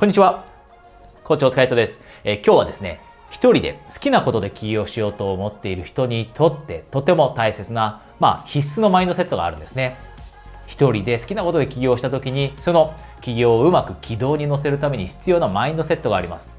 こんにちは。校長塚井戸です、えー、今日はですね、一人で好きなことで起業しようと思っている人にとってとても大切な、まあ必須のマインドセットがあるんですね。一人で好きなことで起業した時に、その起業をうまく軌道に乗せるために必要なマインドセットがあります。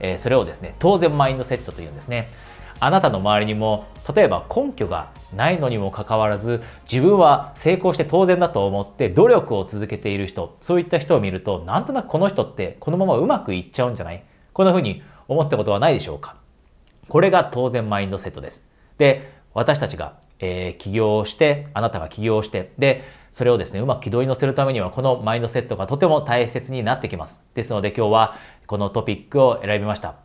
えー、それをですね、当然マインドセットというんですね。あなたの周りにも例えば根拠がないのにもかかわらず自分は成功して当然だと思って努力を続けている人そういった人を見るとなんとなくこの人ってこのままうまくいっちゃうんじゃない？こんな風に思ったことはないでしょうか？これが当然マインドセットです。で私たちが、えー、起業してあなたが起業してでそれをですねうまく軌道に乗せるためにはこのマインドセットがとても大切になってきます。ですので今日はこのトピックを選びました。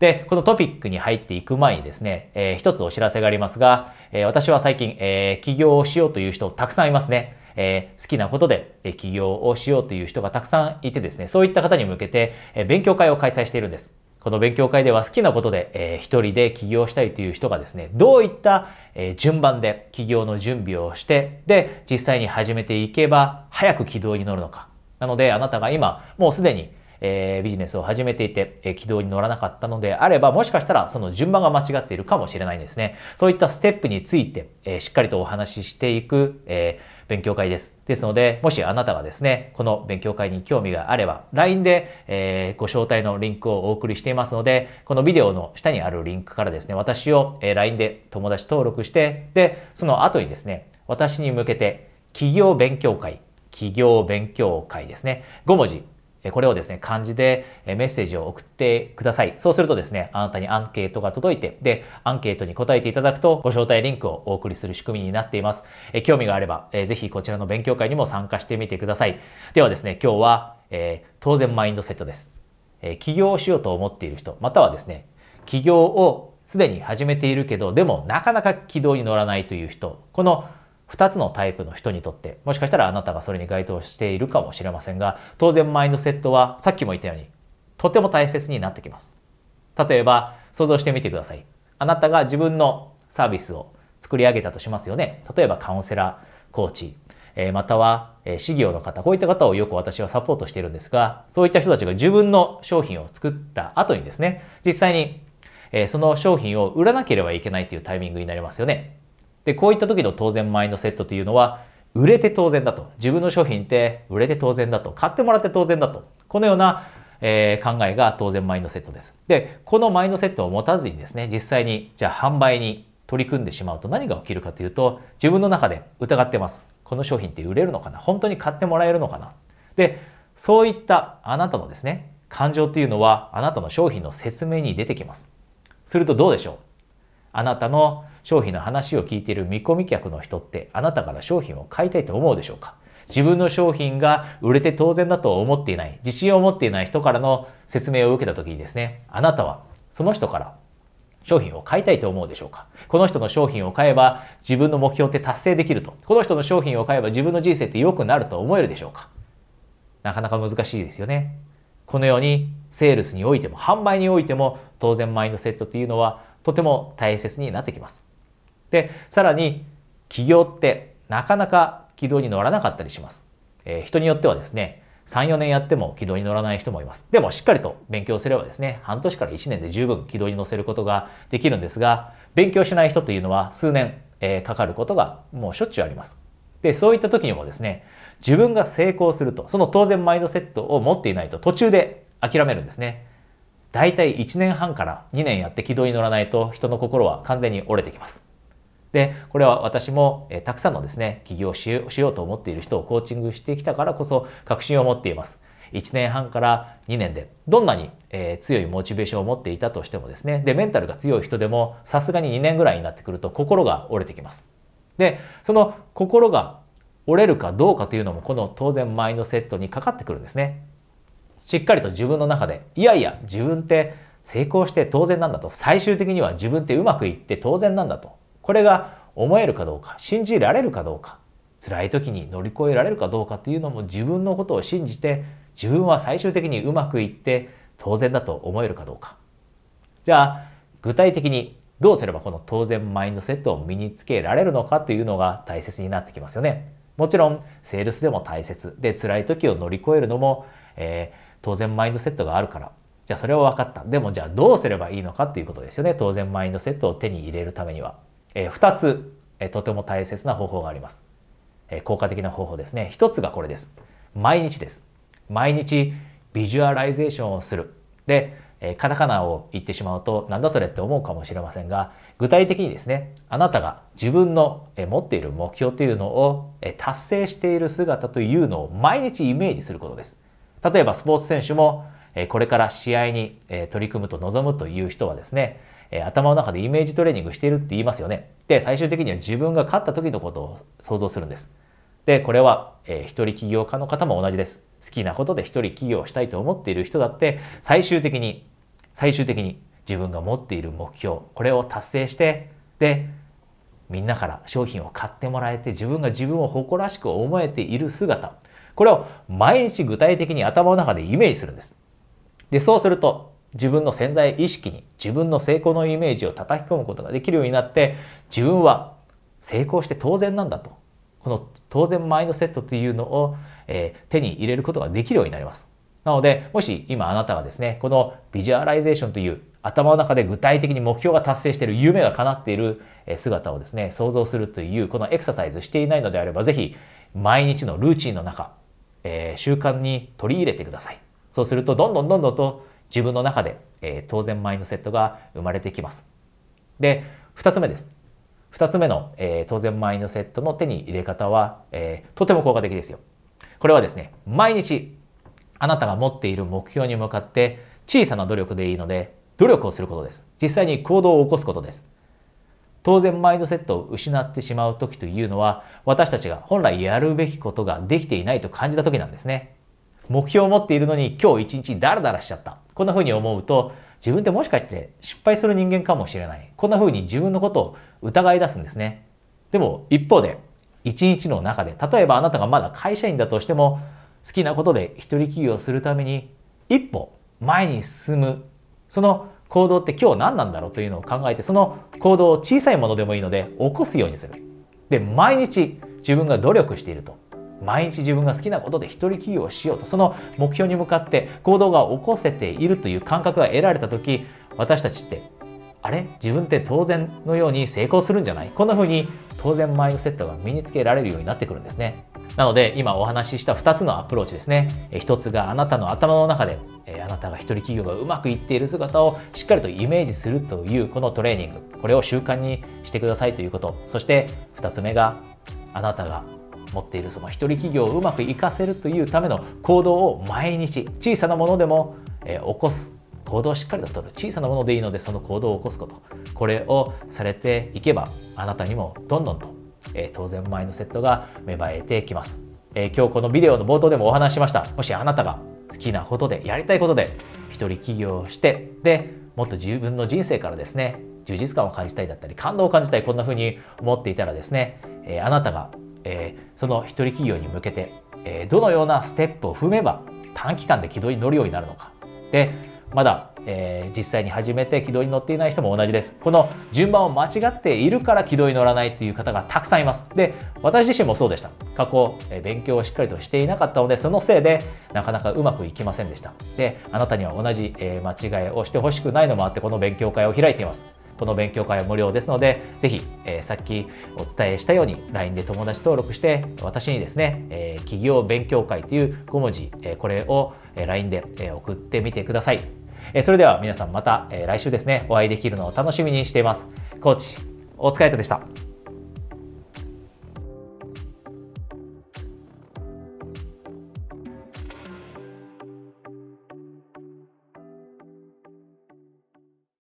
で、このトピックに入っていく前にですね、えー、一つお知らせがありますが、えー、私は最近、えー、起業をしようという人たくさんいますね。えー、好きなことで、え起業をしようという人がたくさんいてですね、そういった方に向けて、え勉強会を開催しているんです。この勉強会では好きなことで、えー、一人で起業したいという人がですね、どういった、えー、順番で起業の準備をして、で、実際に始めていけば早く軌道に乗るのか。なので、あなたが今、もうすでにえー、ビジネスを始めていて、えー、軌道に乗らなかったのであれば、もしかしたらその順番が間違っているかもしれないんですね。そういったステップについて、えー、しっかりとお話ししていく、えー、勉強会です。ですので、もしあなたがですね、この勉強会に興味があれば、LINE で、えー、ご招待のリンクをお送りしていますので、このビデオの下にあるリンクからですね、私を、えー、LINE で友達登録して、で、その後にですね、私に向けて、企業勉強会、企業勉強会ですね、5文字これをですね、漢字でメッセージを送ってください。そうするとですね、あなたにアンケートが届いて、で、アンケートに答えていただくと、ご招待リンクをお送りする仕組みになっています。え興味があれば、えぜひこちらの勉強会にも参加してみてください。ではですね、今日は、えー、当然マインドセットです。え起業しようと思っている人、またはですね、起業をすでに始めているけど、でもなかなか軌道に乗らないという人、この2つのタイプの人にとって、もしかしたらあなたがそれに該当しているかもしれませんが、当然マインドセットはさっきも言ったように、とても大切になってきます。例えば、想像してみてください。あなたが自分のサービスを作り上げたとしますよね。例えばカウンセラー、コーチ、えまたは、え事業の方、こういった方をよく私はサポートしているんですが、そういった人たちが自分の商品を作った後にですね、実際に、えその商品を売らなければいけないというタイミングになりますよね。で、こういった時の当然マインドセットというのは、売れて当然だと。自分の商品って売れて当然だと。買ってもらって当然だと。このような、えー、考えが当然マインドセットです。で、このマインドセットを持たずにですね、実際にじゃあ販売に取り組んでしまうと何が起きるかというと、自分の中で疑ってます。この商品って売れるのかな本当に買ってもらえるのかなで、そういったあなたのですね、感情というのはあなたの商品の説明に出てきます。するとどうでしょう？あなたの商品の話を聞いている見込み客の人ってあなたから商品を買いたいと思うでしょうか？自分の商品が売れて当然だと思っていない、自信を持っていない人からの説明を受けた時にですね、あなたはその人から商品を買いたいと思うでしょうか？この人の商品を買えば自分の目標って達成できると。この人の商品を買えば自分の人生って良くなると思えるでしょうか？なかなか難しいですよね。このようにセールスにおいても販売においても当然マインドセットというのはとても大切になってきます。で、さらに、起業ってなかなか軌道に乗らなかったりします。えー、人によってはですね、3、4年やっても軌道に乗らない人もいます。でもしっかりと勉強すればですね、半年から1年で十分軌道に乗せることができるんですが、勉強しない人というのは数年、えー、かかることがもうしょっちゅうあります。で、そういった時にもですね、自分が成功すると、その当然マインドセットを持っていないと途中で諦めるんですね。大体1年半から2年やって軌道に乗らないと人の心は完全に折れてきます。で、これは私も、えたくさんのですね、起業しようと思っている人をコーチングしてきたからこそ確信を持っています。1年半から2年で、どんなに、え強いモチベーションを持っていたとしてもですね、で、メンタルが強い人でも、さすがに2年ぐらいになってくると心が折れてきます。で、その心が折れるかどうかというのも、この当然マインドセットにかかってくるんですね。しっかりと自分の中で、いやいや、自分って成功して当然なんだと、最終的には自分ってうまくいって当然なんだと。これが思えるかどうか、信じられるかどうか、辛い時に乗り越えられるかどうかというのも自分のことを信じて、自分は最終的にうまくいって当然だと思えるかどうか。じゃあ、具体的にどうすればこの当然マインドセットを身につけられるのかというのが大切になってきますよね。もちろん、セールスでも大切で、辛い時を乗り越えるのも、えー、当然マインドセットがあるから。じゃあそれは分かった。でもじゃあどうすればいいのかっていうことですよね。当然マインドセットを手に入れるためには。えー、2つ、とても大切な方法があります。効果的な方法ですね。1つがこれです。毎日です。毎日ビジュアライゼーションをする。で、カタカナを言ってしまうとなんだそれって思うかもしれませんが具体的にですねあなたが自分の持っている目標というのを達成している姿というのを毎日イメージすることです例えばスポーツ選手もこれから試合に取り組むと臨むという人はですねえ頭の中でイメージトレーニングしているって言いますよね。で最終的には自分が勝った時のことを想像するんです。でこれは、えー、一人起業家の方も同じです。好きなことで一人起業したいと思っている人だって最終的に最終的に自分が持っている目標これを達成してでみんなから商品を買ってもらえて自分が自分を誇らしく思えている姿。これを毎日具体的に頭の中でイメージするんです。でそうすると自分の潜在意識に自分の成功のイメージを叩き込むことができるようになって自分は成功して当然なんだとこの当然マインドセットというのを、えー、手に入れることができるようになりますなので、もし今あなたがですね、このビジュアライゼーションという頭の中で具体的に目標が達成している夢が叶っている姿をですね、想像するというこのエクササイズしていないのであれば、ぜひ毎日のルーチンの中、えー、習慣に取り入れてください。そうすると、どんどんどんどんと自分の中で、えー、当然マインドセットが生まれてきます。で、二つ目です。二つ目の、えー、当然マインドセットの手に入れ方は、えー、とても効果的ですよ。これはですね、毎日あなたが持っている目標に向かって小さな努力でいいので努力をすることです。実際に行動を起こすことです。当然マインドセットを失ってしまう時というのは私たちが本来やるべきことができていないと感じた時なんですね。目標を持っているのに今日一日ダラダラしちゃった。こんな風に思うと自分ってもしかして失敗する人間かもしれない。こんな風に自分のことを疑い出すんですね。でも一方で一日の中で例えばあなたがまだ会社員だとしても好きなことで一人起業するために一歩前に進むその行動って今日何なんだろうというのを考えてその行動を小さいものでもいいので起こすようにするで毎日自分が努力していると毎日自分が好きなことで一人起業をしようとその目標に向かって行動が起こせているという感覚が得られた時私たちってあれ？自分って当然のように成功するんじゃない？こんな風に当然マインドセットが身につけられるようになってくるんですね。なので今お話しした2つのアプローチですね。1つがあなたの頭の中であなたが一人企業がうまくいっている姿をしっかりとイメージするというこのトレーニング。これを習慣にしてくださいということ。そして2つ目があなたが持っているその一人企業をうまくいかせるというための行動を毎日小さなものでも、え起こす行動をしっかりと取る小さなものでいいのでその行動を起こすことこれをされていけばあなたにもどんどんとえ当然マインドセットが芽生えてきます、え今日このビデオの冒頭でもお話ししました。もしあなたが好きなことでやりたいことで一人起業してでもっと自分の人生からですね充実感を感じたいだったり感動を感じたいこんな風に思っていたらですね、えあなたが、えその一人起業に向けて、えどのようなステップを踏めば短期間で軌道に乗るようになるのかでまだ、えー、実際に始めて軌道に乗っていない人も同じです。この順番を間違っているから軌道に乗らないという方がたくさんいます。で、私自身もそうでした。過去、えー、勉強をしっかりとしていなかったので、そのせいでなかなかうまくいきませんでした。で、あなたには同じ、えー、間違いをしてほしくないのもあって、この勉強会を開いています。この勉強会は無料ですので、ぜひ、えー、さっきお伝えしたように LINE で友達登録して、私にですね、えー、企業勉強会という5文字、えー、これを LINE で送ってみてください。えそれでは皆さんまた、え来週ですね、お会いできるのを楽しみにしています。コーチ、お疲れ様でした。